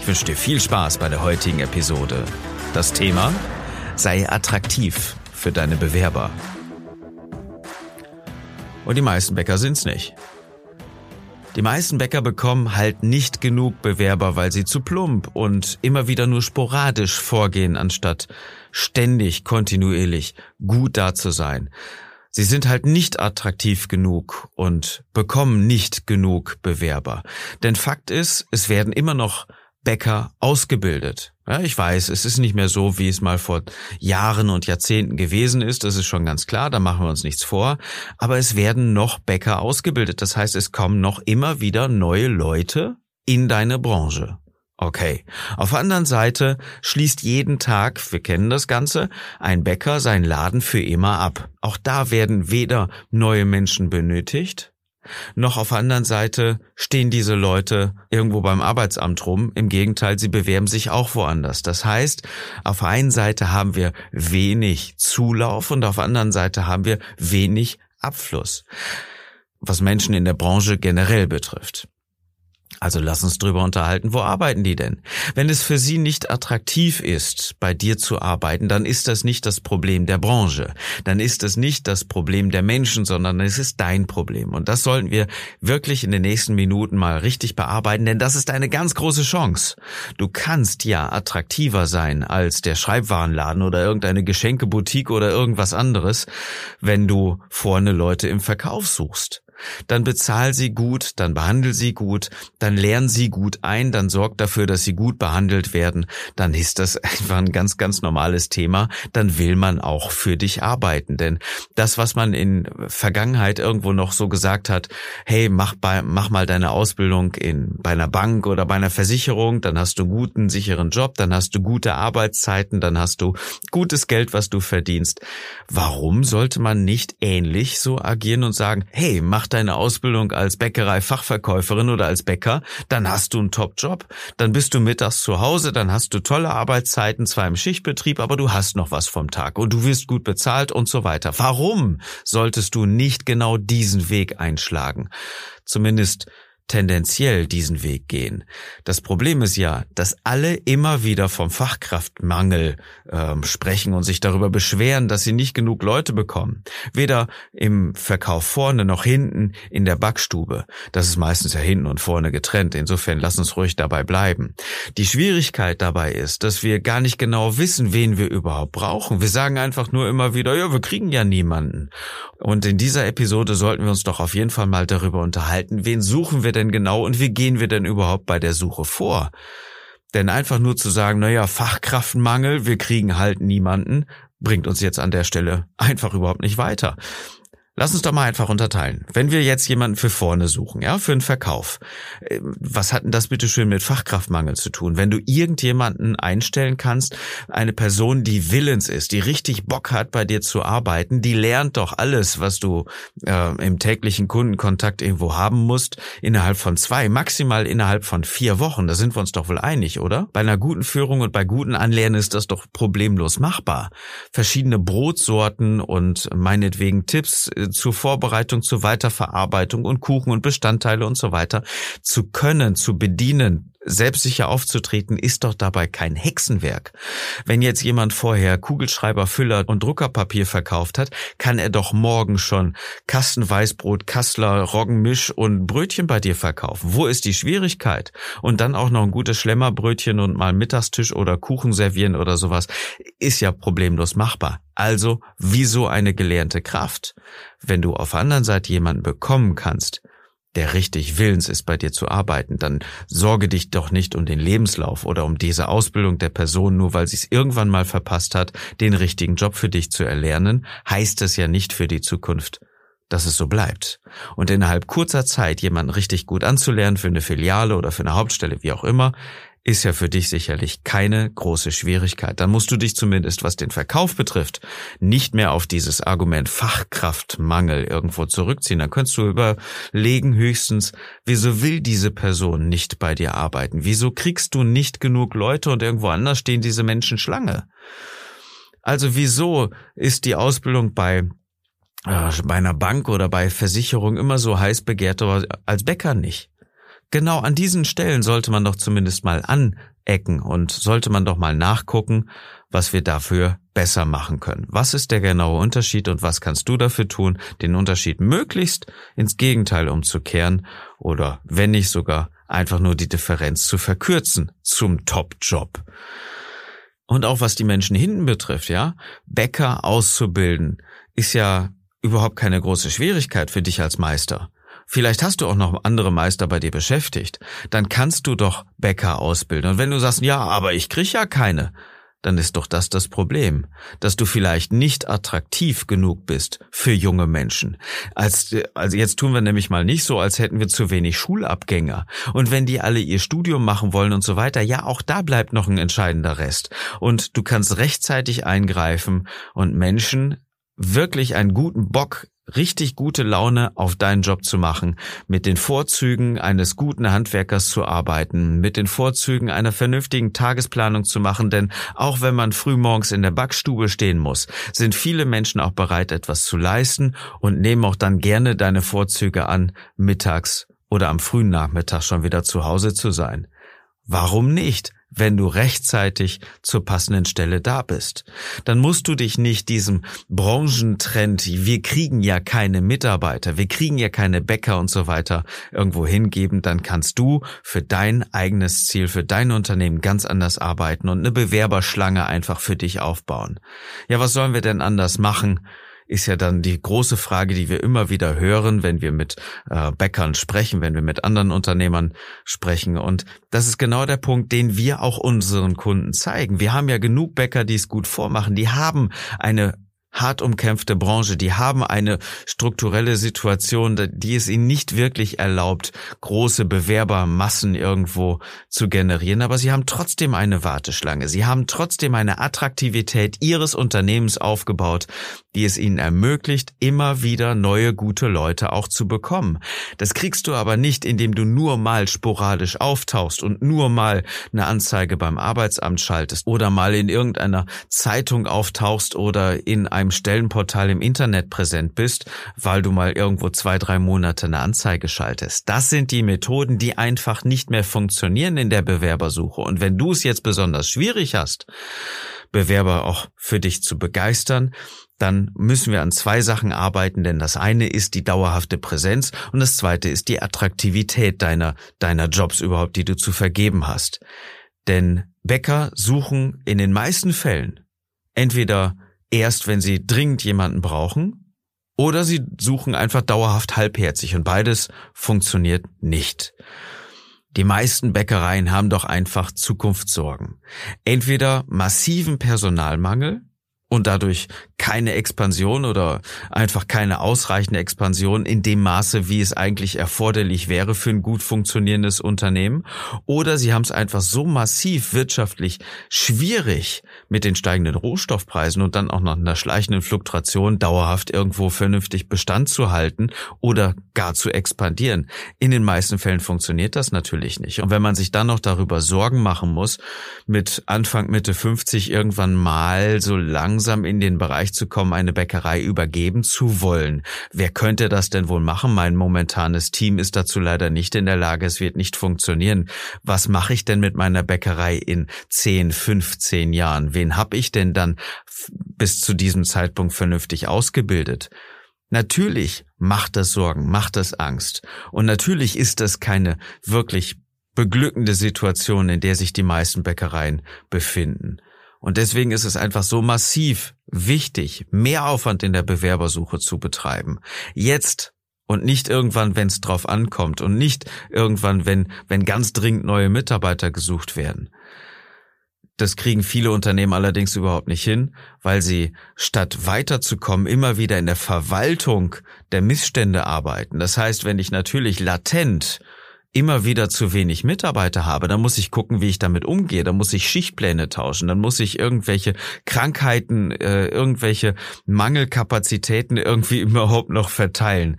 Ich wünsche dir viel Spaß bei der heutigen Episode. Das Thema sei attraktiv für deine Bewerber. Und die meisten Bäcker sind's nicht. Die meisten Bäcker bekommen halt nicht genug Bewerber, weil sie zu plump und immer wieder nur sporadisch vorgehen, anstatt ständig, kontinuierlich gut da zu sein. Sie sind halt nicht attraktiv genug und bekommen nicht genug Bewerber. Denn Fakt ist, es werden immer noch Bäcker ausgebildet. Ja, ich weiß, es ist nicht mehr so, wie es mal vor Jahren und Jahrzehnten gewesen ist. Das ist schon ganz klar, da machen wir uns nichts vor. Aber es werden noch Bäcker ausgebildet. Das heißt, es kommen noch immer wieder neue Leute in deine Branche. Okay. Auf der anderen Seite schließt jeden Tag, wir kennen das Ganze, ein Bäcker seinen Laden für immer ab. Auch da werden weder neue Menschen benötigt, noch auf der anderen Seite stehen diese Leute irgendwo beim Arbeitsamt rum. Im Gegenteil, sie bewerben sich auch woanders. Das heißt, auf der einen Seite haben wir wenig Zulauf und auf der anderen Seite haben wir wenig Abfluss, was Menschen in der Branche generell betrifft. Also lass uns drüber unterhalten, wo arbeiten die denn? Wenn es für sie nicht attraktiv ist, bei dir zu arbeiten, dann ist das nicht das Problem der Branche. Dann ist das nicht das Problem der Menschen, sondern es ist dein Problem. Und das sollten wir wirklich in den nächsten Minuten mal richtig bearbeiten, denn das ist eine ganz große Chance. Du kannst ja attraktiver sein als der Schreibwarenladen oder irgendeine Geschenkeboutique oder irgendwas anderes, wenn du vorne Leute im Verkauf suchst dann bezahl sie gut, dann behandel sie gut, dann lern sie gut ein, dann sorg dafür, dass sie gut behandelt werden, dann ist das einfach ein ganz, ganz normales Thema, dann will man auch für dich arbeiten. Denn das, was man in Vergangenheit irgendwo noch so gesagt hat, hey, mach, bei, mach mal deine Ausbildung in, bei einer Bank oder bei einer Versicherung, dann hast du einen guten, sicheren Job, dann hast du gute Arbeitszeiten, dann hast du gutes Geld, was du verdienst. Warum sollte man nicht ähnlich so agieren und sagen, hey, mach deine Ausbildung als Bäckerei-Fachverkäuferin oder als Bäcker, dann hast du einen Top-Job, dann bist du mittags zu Hause, dann hast du tolle Arbeitszeiten, zwar im Schichtbetrieb, aber du hast noch was vom Tag und du wirst gut bezahlt und so weiter. Warum solltest du nicht genau diesen Weg einschlagen? Zumindest tendenziell diesen Weg gehen. Das Problem ist ja, dass alle immer wieder vom Fachkraftmangel ähm, sprechen und sich darüber beschweren, dass sie nicht genug Leute bekommen. Weder im Verkauf vorne noch hinten in der Backstube. Das ist meistens ja hinten und vorne getrennt. Insofern lass uns ruhig dabei bleiben. Die Schwierigkeit dabei ist, dass wir gar nicht genau wissen, wen wir überhaupt brauchen. Wir sagen einfach nur immer wieder, ja, wir kriegen ja niemanden. Und in dieser Episode sollten wir uns doch auf jeden Fall mal darüber unterhalten, wen suchen wir denn denn genau und wie gehen wir denn überhaupt bei der Suche vor? Denn einfach nur zu sagen, naja, Fachkraftmangel, wir kriegen halt niemanden, bringt uns jetzt an der Stelle einfach überhaupt nicht weiter. Lass uns doch mal einfach unterteilen. Wenn wir jetzt jemanden für vorne suchen, ja, für einen Verkauf, äh, was hat denn das bitte schön mit Fachkraftmangel zu tun? Wenn du irgendjemanden einstellen kannst, eine Person, die willens ist, die richtig Bock hat, bei dir zu arbeiten, die lernt doch alles, was du äh, im täglichen Kundenkontakt irgendwo haben musst, innerhalb von zwei, maximal innerhalb von vier Wochen. Da sind wir uns doch wohl einig, oder? Bei einer guten Führung und bei guten Anlernen ist das doch problemlos machbar. Verschiedene Brotsorten und meinetwegen Tipps äh, zur Vorbereitung, zur Weiterverarbeitung und Kuchen und Bestandteile und so weiter zu können, zu bedienen, selbstsicher aufzutreten, ist doch dabei kein Hexenwerk. Wenn jetzt jemand vorher Kugelschreiber, Füller und Druckerpapier verkauft hat, kann er doch morgen schon Kastenweißbrot, Kassler, Roggenmisch und Brötchen bei dir verkaufen. Wo ist die Schwierigkeit? Und dann auch noch ein gutes Schlemmerbrötchen und mal Mittagstisch oder Kuchen servieren oder sowas, ist ja problemlos machbar. Also, wieso eine gelernte Kraft? Wenn du auf der anderen Seite jemanden bekommen kannst, der richtig willens ist, bei dir zu arbeiten, dann sorge dich doch nicht um den Lebenslauf oder um diese Ausbildung der Person, nur weil sie es irgendwann mal verpasst hat, den richtigen Job für dich zu erlernen, heißt es ja nicht für die Zukunft, dass es so bleibt. Und innerhalb kurzer Zeit jemanden richtig gut anzulernen für eine Filiale oder für eine Hauptstelle, wie auch immer, ist ja für dich sicherlich keine große Schwierigkeit. Dann musst du dich zumindest, was den Verkauf betrifft, nicht mehr auf dieses Argument Fachkraftmangel irgendwo zurückziehen. Dann könntest du überlegen höchstens, wieso will diese Person nicht bei dir arbeiten? Wieso kriegst du nicht genug Leute und irgendwo anders stehen diese Menschen Schlange? Also wieso ist die Ausbildung bei äh, bei einer Bank oder bei Versicherung immer so heiß begehrt, aber als Bäcker nicht? Genau an diesen Stellen sollte man doch zumindest mal anecken und sollte man doch mal nachgucken, was wir dafür besser machen können. Was ist der genaue Unterschied und was kannst du dafür tun, den Unterschied möglichst ins Gegenteil umzukehren oder wenn nicht sogar einfach nur die Differenz zu verkürzen zum Top-Job. Und auch was die Menschen hinten betrifft, ja, Bäcker auszubilden, ist ja überhaupt keine große Schwierigkeit für dich als Meister. Vielleicht hast du auch noch andere Meister bei dir beschäftigt. Dann kannst du doch Bäcker ausbilden. Und wenn du sagst, ja, aber ich krieg ja keine, dann ist doch das das Problem, dass du vielleicht nicht attraktiv genug bist für junge Menschen. Als, also jetzt tun wir nämlich mal nicht so, als hätten wir zu wenig Schulabgänger. Und wenn die alle ihr Studium machen wollen und so weiter, ja, auch da bleibt noch ein entscheidender Rest. Und du kannst rechtzeitig eingreifen und Menschen wirklich einen guten Bock richtig gute Laune auf deinen Job zu machen, mit den Vorzügen eines guten Handwerkers zu arbeiten, mit den Vorzügen einer vernünftigen Tagesplanung zu machen, denn auch wenn man frühmorgens in der Backstube stehen muss, sind viele Menschen auch bereit, etwas zu leisten und nehmen auch dann gerne deine Vorzüge an, mittags oder am frühen Nachmittag schon wieder zu Hause zu sein. Warum nicht? Wenn du rechtzeitig zur passenden Stelle da bist. Dann musst du dich nicht diesem Branchentrend, wir kriegen ja keine Mitarbeiter, wir kriegen ja keine Bäcker und so weiter irgendwo hingeben, dann kannst du für dein eigenes Ziel, für dein Unternehmen ganz anders arbeiten und eine Bewerberschlange einfach für dich aufbauen. Ja, was sollen wir denn anders machen? Ist ja dann die große Frage, die wir immer wieder hören, wenn wir mit äh, Bäckern sprechen, wenn wir mit anderen Unternehmern sprechen. Und das ist genau der Punkt, den wir auch unseren Kunden zeigen. Wir haben ja genug Bäcker, die es gut vormachen. Die haben eine hart umkämpfte Branche, die haben eine strukturelle Situation, die es ihnen nicht wirklich erlaubt, große Bewerbermassen irgendwo zu generieren, aber sie haben trotzdem eine Warteschlange, sie haben trotzdem eine Attraktivität ihres Unternehmens aufgebaut, die es ihnen ermöglicht, immer wieder neue gute Leute auch zu bekommen. Das kriegst du aber nicht, indem du nur mal sporadisch auftauchst und nur mal eine Anzeige beim Arbeitsamt schaltest oder mal in irgendeiner Zeitung auftauchst oder in Stellenportal im Internet präsent bist, weil du mal irgendwo zwei, drei Monate eine Anzeige schaltest. Das sind die Methoden, die einfach nicht mehr funktionieren in der Bewerbersuche. Und wenn du es jetzt besonders schwierig hast, Bewerber auch für dich zu begeistern, dann müssen wir an zwei Sachen arbeiten, denn das eine ist die dauerhafte Präsenz und das zweite ist die Attraktivität deiner, deiner Jobs überhaupt, die du zu vergeben hast. Denn Bäcker suchen in den meisten Fällen entweder erst, wenn sie dringend jemanden brauchen, oder sie suchen einfach dauerhaft halbherzig und beides funktioniert nicht. Die meisten Bäckereien haben doch einfach Zukunftssorgen. Entweder massiven Personalmangel, und dadurch keine Expansion oder einfach keine ausreichende Expansion in dem Maße, wie es eigentlich erforderlich wäre für ein gut funktionierendes Unternehmen. Oder sie haben es einfach so massiv wirtschaftlich schwierig mit den steigenden Rohstoffpreisen und dann auch noch einer schleichenden Fluktuation dauerhaft irgendwo vernünftig Bestand zu halten oder gar zu expandieren. In den meisten Fällen funktioniert das natürlich nicht. Und wenn man sich dann noch darüber Sorgen machen muss, mit Anfang Mitte 50 irgendwann mal so lang langsam in den Bereich zu kommen, eine Bäckerei übergeben zu wollen. Wer könnte das denn wohl machen? Mein momentanes Team ist dazu leider nicht in der Lage. Es wird nicht funktionieren. Was mache ich denn mit meiner Bäckerei in 10, 15 Jahren? Wen habe ich denn dann bis zu diesem Zeitpunkt vernünftig ausgebildet? Natürlich macht das Sorgen, macht das Angst. Und natürlich ist das keine wirklich beglückende Situation, in der sich die meisten Bäckereien befinden. Und deswegen ist es einfach so massiv wichtig, mehr Aufwand in der Bewerbersuche zu betreiben. Jetzt und nicht irgendwann, wenn es drauf ankommt und nicht irgendwann, wenn, wenn ganz dringend neue Mitarbeiter gesucht werden. Das kriegen viele Unternehmen allerdings überhaupt nicht hin, weil sie statt weiterzukommen immer wieder in der Verwaltung der Missstände arbeiten. Das heißt, wenn ich natürlich latent immer wieder zu wenig Mitarbeiter habe, dann muss ich gucken, wie ich damit umgehe. Dann muss ich Schichtpläne tauschen. Dann muss ich irgendwelche Krankheiten, äh, irgendwelche Mangelkapazitäten irgendwie überhaupt noch verteilen.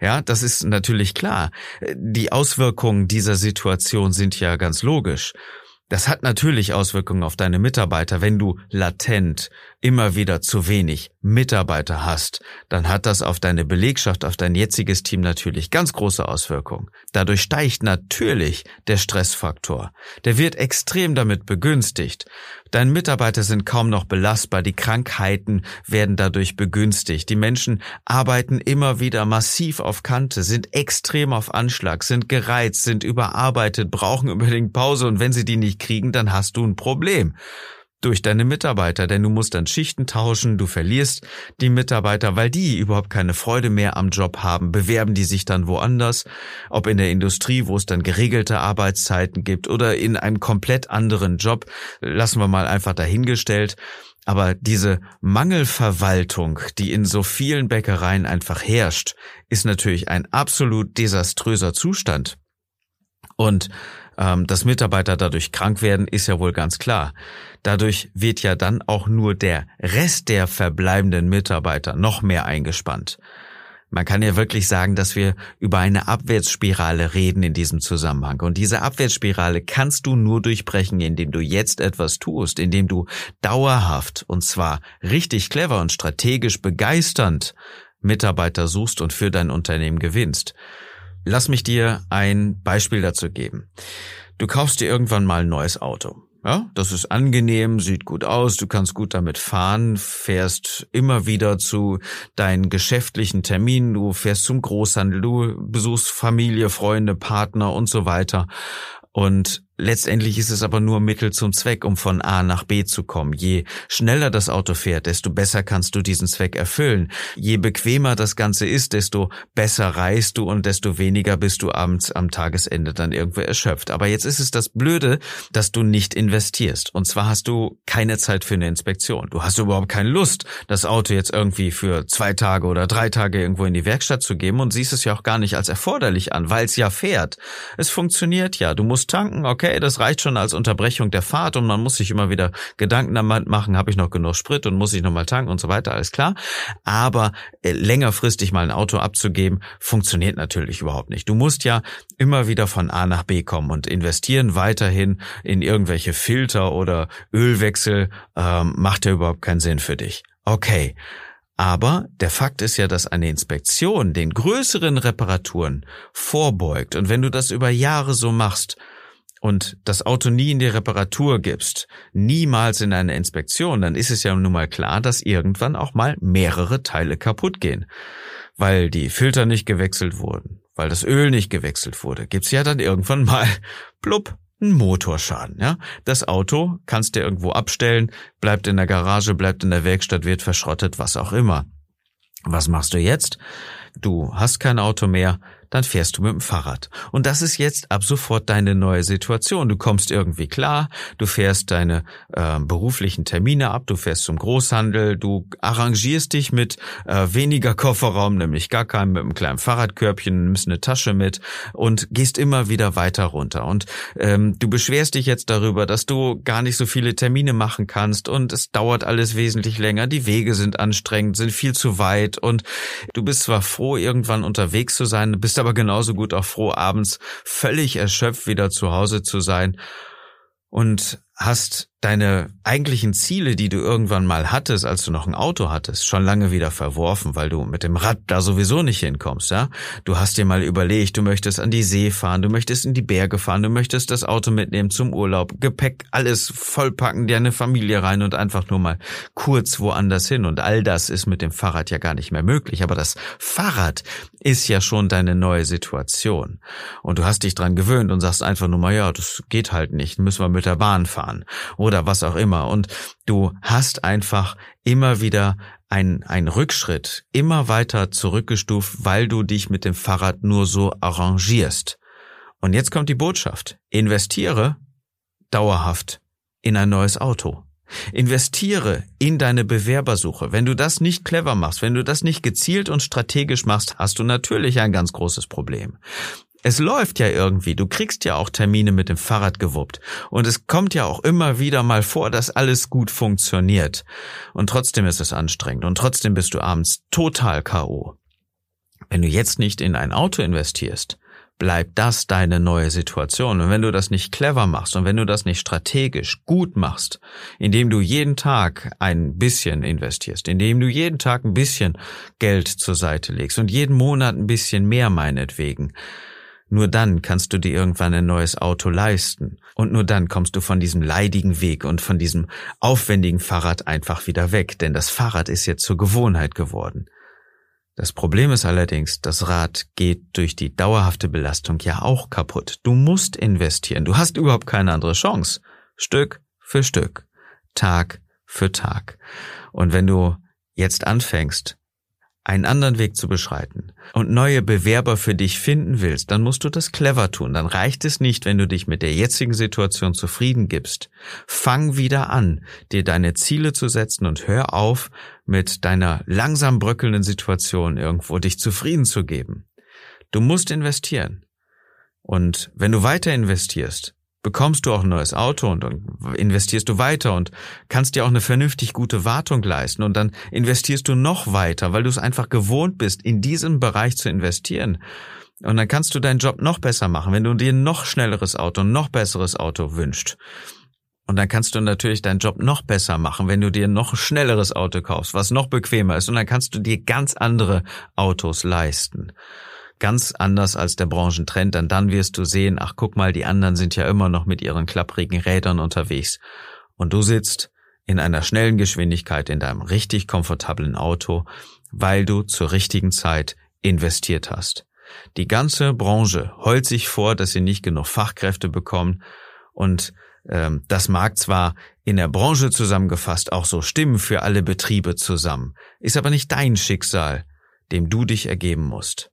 Ja, das ist natürlich klar. Die Auswirkungen dieser Situation sind ja ganz logisch. Das hat natürlich Auswirkungen auf deine Mitarbeiter. Wenn du latent immer wieder zu wenig Mitarbeiter hast, dann hat das auf deine Belegschaft, auf dein jetziges Team natürlich ganz große Auswirkungen. Dadurch steigt natürlich der Stressfaktor. Der wird extrem damit begünstigt. Deine Mitarbeiter sind kaum noch belastbar, die Krankheiten werden dadurch begünstigt. Die Menschen arbeiten immer wieder massiv auf Kante, sind extrem auf Anschlag, sind gereizt, sind überarbeitet, brauchen unbedingt Pause und wenn sie die nicht kriegen, dann hast du ein Problem durch deine Mitarbeiter, denn du musst dann Schichten tauschen, du verlierst die Mitarbeiter, weil die überhaupt keine Freude mehr am Job haben, bewerben die sich dann woanders, ob in der Industrie, wo es dann geregelte Arbeitszeiten gibt oder in einem komplett anderen Job, lassen wir mal einfach dahingestellt. Aber diese Mangelverwaltung, die in so vielen Bäckereien einfach herrscht, ist natürlich ein absolut desaströser Zustand. Und dass Mitarbeiter dadurch krank werden, ist ja wohl ganz klar. Dadurch wird ja dann auch nur der Rest der verbleibenden Mitarbeiter noch mehr eingespannt. Man kann ja wirklich sagen, dass wir über eine Abwärtsspirale reden in diesem Zusammenhang. Und diese Abwärtsspirale kannst du nur durchbrechen, indem du jetzt etwas tust, indem du dauerhaft und zwar richtig clever und strategisch begeisternd Mitarbeiter suchst und für dein Unternehmen gewinnst. Lass mich dir ein Beispiel dazu geben. Du kaufst dir irgendwann mal ein neues Auto. Ja, das ist angenehm, sieht gut aus, du kannst gut damit fahren, fährst immer wieder zu deinen geschäftlichen Terminen, du fährst zum Großhandel, du besuchst Familie, Freunde, Partner und so weiter. Und Letztendlich ist es aber nur Mittel zum Zweck, um von A nach B zu kommen. Je schneller das Auto fährt, desto besser kannst du diesen Zweck erfüllen. Je bequemer das Ganze ist, desto besser reist du und desto weniger bist du abends am Tagesende dann irgendwo erschöpft. Aber jetzt ist es das Blöde, dass du nicht investierst. Und zwar hast du keine Zeit für eine Inspektion. Du hast überhaupt keine Lust, das Auto jetzt irgendwie für zwei Tage oder drei Tage irgendwo in die Werkstatt zu geben und siehst es ja auch gar nicht als erforderlich an, weil es ja fährt. Es funktioniert ja. Du musst tanken, okay, okay, das reicht schon als Unterbrechung der Fahrt und man muss sich immer wieder Gedanken damit machen, habe ich noch genug Sprit und muss ich nochmal tanken und so weiter, alles klar. Aber äh, längerfristig mal ein Auto abzugeben, funktioniert natürlich überhaupt nicht. Du musst ja immer wieder von A nach B kommen und investieren weiterhin in irgendwelche Filter oder Ölwechsel, ähm, macht ja überhaupt keinen Sinn für dich. Okay. Aber der Fakt ist ja, dass eine Inspektion den größeren Reparaturen vorbeugt. Und wenn du das über Jahre so machst, und das Auto nie in die Reparatur gibst, niemals in eine Inspektion, dann ist es ja nun mal klar, dass irgendwann auch mal mehrere Teile kaputt gehen. Weil die Filter nicht gewechselt wurden, weil das Öl nicht gewechselt wurde, gibt's ja dann irgendwann mal, plupp, einen Motorschaden, ja. Das Auto kannst du irgendwo abstellen, bleibt in der Garage, bleibt in der Werkstatt, wird verschrottet, was auch immer. Was machst du jetzt? Du hast kein Auto mehr, dann fährst du mit dem Fahrrad. Und das ist jetzt ab sofort deine neue Situation. Du kommst irgendwie klar, du fährst deine äh, beruflichen Termine ab, du fährst zum Großhandel, du arrangierst dich mit äh, weniger Kofferraum, nämlich gar keinem, mit einem kleinen Fahrradkörbchen, nimmst eine Tasche mit und gehst immer wieder weiter runter. Und ähm, du beschwerst dich jetzt darüber, dass du gar nicht so viele Termine machen kannst und es dauert alles wesentlich länger, die Wege sind anstrengend, sind viel zu weit und du bist zwar froh, irgendwann unterwegs zu sein, bist aber genauso gut auch froh, abends völlig erschöpft wieder zu Hause zu sein. Und hast deine eigentlichen Ziele, die du irgendwann mal hattest, als du noch ein Auto hattest, schon lange wieder verworfen, weil du mit dem Rad da sowieso nicht hinkommst, ja? Du hast dir mal überlegt, du möchtest an die See fahren, du möchtest in die Berge fahren, du möchtest das Auto mitnehmen zum Urlaub, Gepäck, alles vollpacken, dir eine Familie rein und einfach nur mal kurz woanders hin. Und all das ist mit dem Fahrrad ja gar nicht mehr möglich, aber das Fahrrad ist ja schon deine neue Situation. Und du hast dich dran gewöhnt und sagst einfach nur mal, ja, das geht halt nicht, müssen wir mit der Bahn fahren. Oder oder was auch immer. Und du hast einfach immer wieder ein, ein Rückschritt, immer weiter zurückgestuft, weil du dich mit dem Fahrrad nur so arrangierst. Und jetzt kommt die Botschaft. Investiere dauerhaft in ein neues Auto. Investiere in deine Bewerbersuche. Wenn du das nicht clever machst, wenn du das nicht gezielt und strategisch machst, hast du natürlich ein ganz großes Problem. Es läuft ja irgendwie. Du kriegst ja auch Termine mit dem Fahrrad gewuppt. Und es kommt ja auch immer wieder mal vor, dass alles gut funktioniert. Und trotzdem ist es anstrengend. Und trotzdem bist du abends total K.O. Wenn du jetzt nicht in ein Auto investierst, bleibt das deine neue Situation. Und wenn du das nicht clever machst und wenn du das nicht strategisch gut machst, indem du jeden Tag ein bisschen investierst, indem du jeden Tag ein bisschen Geld zur Seite legst und jeden Monat ein bisschen mehr meinetwegen, nur dann kannst du dir irgendwann ein neues Auto leisten. Und nur dann kommst du von diesem leidigen Weg und von diesem aufwendigen Fahrrad einfach wieder weg, denn das Fahrrad ist jetzt zur Gewohnheit geworden. Das Problem ist allerdings, das Rad geht durch die dauerhafte Belastung ja auch kaputt. Du musst investieren, du hast überhaupt keine andere Chance. Stück für Stück, Tag für Tag. Und wenn du jetzt anfängst, einen anderen Weg zu beschreiten und neue Bewerber für dich finden willst, dann musst du das clever tun. Dann reicht es nicht, wenn du dich mit der jetzigen Situation zufrieden gibst. Fang wieder an, dir deine Ziele zu setzen und hör auf, mit deiner langsam bröckelnden Situation irgendwo dich zufrieden zu geben. Du musst investieren. Und wenn du weiter investierst, bekommst du auch ein neues Auto und dann investierst du weiter und kannst dir auch eine vernünftig gute Wartung leisten und dann investierst du noch weiter, weil du es einfach gewohnt bist, in diesem Bereich zu investieren. Und dann kannst du deinen Job noch besser machen, wenn du dir noch schnelleres Auto, noch besseres Auto wünschst. Und dann kannst du natürlich deinen Job noch besser machen, wenn du dir noch schnelleres Auto kaufst, was noch bequemer ist. Und dann kannst du dir ganz andere Autos leisten ganz anders als der Branchentrend, denn dann wirst du sehen, ach guck mal, die anderen sind ja immer noch mit ihren klapprigen Rädern unterwegs. Und du sitzt in einer schnellen Geschwindigkeit in deinem richtig komfortablen Auto, weil du zur richtigen Zeit investiert hast. Die ganze Branche heult sich vor, dass sie nicht genug Fachkräfte bekommen und ähm, das mag zwar in der Branche zusammengefasst auch so stimmen für alle Betriebe zusammen, ist aber nicht dein Schicksal, dem du dich ergeben musst.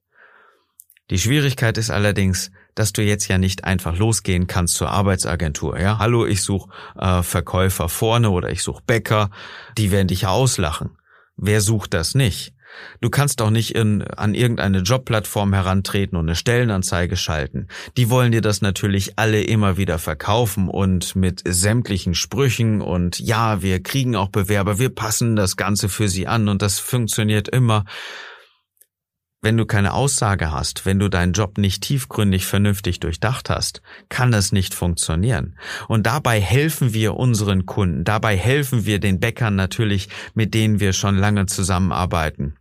Die Schwierigkeit ist allerdings, dass du jetzt ja nicht einfach losgehen kannst zur Arbeitsagentur. Ja, hallo, ich suche äh, Verkäufer vorne oder ich suche Bäcker. Die werden dich ja auslachen. Wer sucht das nicht? Du kannst auch nicht in, an irgendeine Jobplattform herantreten und eine Stellenanzeige schalten. Die wollen dir das natürlich alle immer wieder verkaufen und mit sämtlichen Sprüchen und ja, wir kriegen auch Bewerber, wir passen das Ganze für sie an und das funktioniert immer. Wenn du keine Aussage hast, wenn du deinen Job nicht tiefgründig vernünftig durchdacht hast, kann es nicht funktionieren. Und dabei helfen wir unseren Kunden, dabei helfen wir den Bäckern natürlich, mit denen wir schon lange zusammenarbeiten.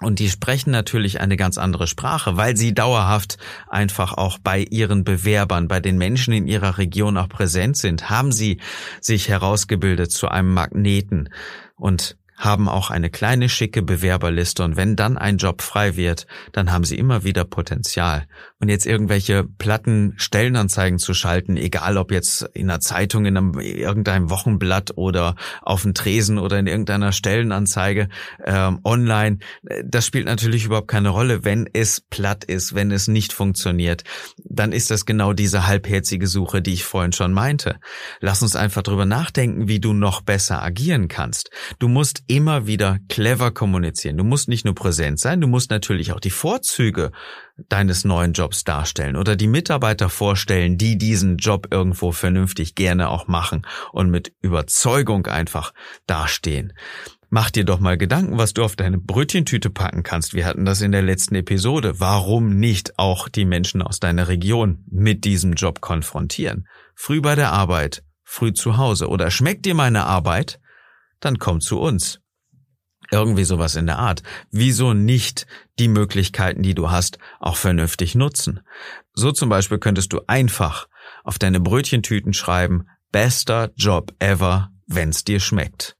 Und die sprechen natürlich eine ganz andere Sprache, weil sie dauerhaft einfach auch bei ihren Bewerbern, bei den Menschen in ihrer Region auch präsent sind, haben sie sich herausgebildet zu einem Magneten. Und haben auch eine kleine schicke Bewerberliste und wenn dann ein Job frei wird, dann haben sie immer wieder Potenzial. Und jetzt irgendwelche platten Stellenanzeigen zu schalten, egal ob jetzt in einer Zeitung, in einem, irgendeinem Wochenblatt oder auf dem Tresen oder in irgendeiner Stellenanzeige ähm, online, das spielt natürlich überhaupt keine Rolle. Wenn es platt ist, wenn es nicht funktioniert, dann ist das genau diese halbherzige Suche, die ich vorhin schon meinte. Lass uns einfach drüber nachdenken, wie du noch besser agieren kannst. Du musst immer wieder clever kommunizieren. Du musst nicht nur präsent sein, du musst natürlich auch die Vorzüge deines neuen Jobs darstellen oder die Mitarbeiter vorstellen, die diesen Job irgendwo vernünftig gerne auch machen und mit Überzeugung einfach dastehen. Mach dir doch mal Gedanken, was du auf deine Brötchentüte packen kannst. Wir hatten das in der letzten Episode. Warum nicht auch die Menschen aus deiner Region mit diesem Job konfrontieren? Früh bei der Arbeit, früh zu Hause. Oder schmeckt dir meine Arbeit? Dann komm zu uns. Irgendwie sowas in der Art. Wieso nicht die Möglichkeiten, die du hast, auch vernünftig nutzen? So zum Beispiel könntest du einfach auf deine Brötchentüten schreiben, bester Job ever, wenn's dir schmeckt.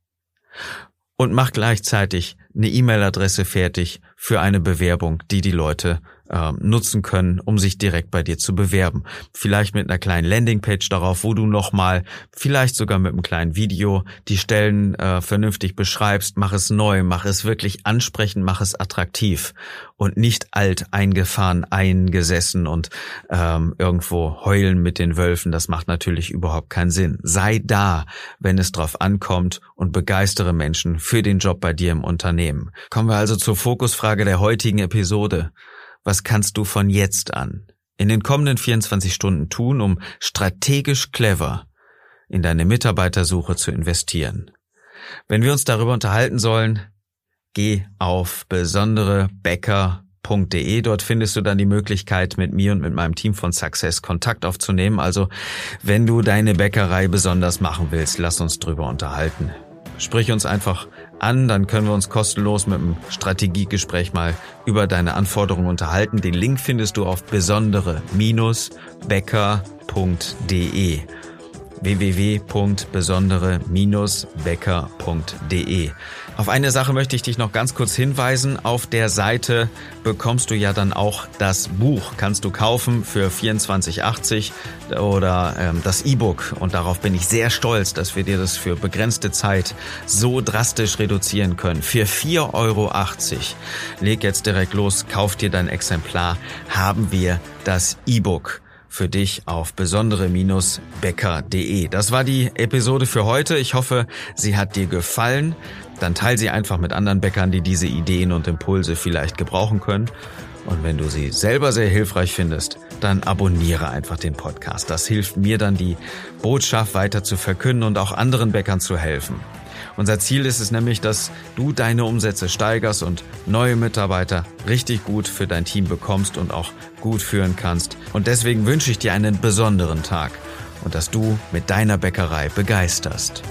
Und mach gleichzeitig eine E-Mail-Adresse fertig für eine Bewerbung, die die Leute äh, nutzen können, um sich direkt bei dir zu bewerben. Vielleicht mit einer kleinen Landingpage darauf, wo du nochmal, vielleicht sogar mit einem kleinen Video, die Stellen äh, vernünftig beschreibst, mach es neu, mach es wirklich ansprechend, mach es attraktiv und nicht alt eingefahren, eingesessen und ähm, irgendwo heulen mit den Wölfen. Das macht natürlich überhaupt keinen Sinn. Sei da, wenn es drauf ankommt und begeistere Menschen für den Job bei dir im Unternehmen. Kommen wir also zur Fokusfrage der heutigen Episode. Was kannst du von jetzt an in den kommenden 24 Stunden tun, um strategisch clever in deine Mitarbeitersuche zu investieren? Wenn wir uns darüber unterhalten sollen, geh auf besondere Bäcker.de. Dort findest du dann die Möglichkeit, mit mir und mit meinem Team von Success Kontakt aufzunehmen. Also, wenn du deine Bäckerei besonders machen willst, lass uns drüber unterhalten. Sprich uns einfach an, dann können wir uns kostenlos mit einem Strategiegespräch mal über deine Anforderungen unterhalten. Den Link findest du auf besondere-becker.de www.besondere-becker.de. Auf eine Sache möchte ich dich noch ganz kurz hinweisen. Auf der Seite bekommst du ja dann auch das Buch. Kannst du kaufen für 24,80 oder ähm, das E-Book. Und darauf bin ich sehr stolz, dass wir dir das für begrenzte Zeit so drastisch reduzieren können. Für 4,80 Euro. Leg jetzt direkt los, kauf dir dein Exemplar. Haben wir das E-Book für dich auf besondere-becker.de. Das war die Episode für heute. Ich hoffe, sie hat dir gefallen. Dann teil sie einfach mit anderen Bäckern, die diese Ideen und Impulse vielleicht gebrauchen können. Und wenn du sie selber sehr hilfreich findest, dann abonniere einfach den Podcast. Das hilft mir dann, die Botschaft weiter zu verkünden und auch anderen Bäckern zu helfen. Unser Ziel ist es nämlich, dass du deine Umsätze steigerst und neue Mitarbeiter richtig gut für dein Team bekommst und auch gut führen kannst. Und deswegen wünsche ich dir einen besonderen Tag und dass du mit deiner Bäckerei begeisterst.